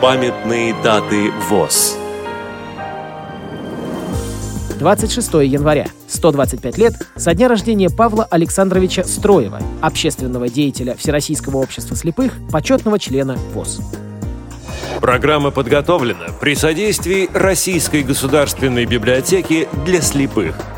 Памятные даты ВОЗ. 26 января. 125 лет со дня рождения Павла Александровича Строева, общественного деятеля Всероссийского общества слепых, почетного члена ВОЗ. Программа подготовлена при содействии Российской государственной библиотеки для слепых –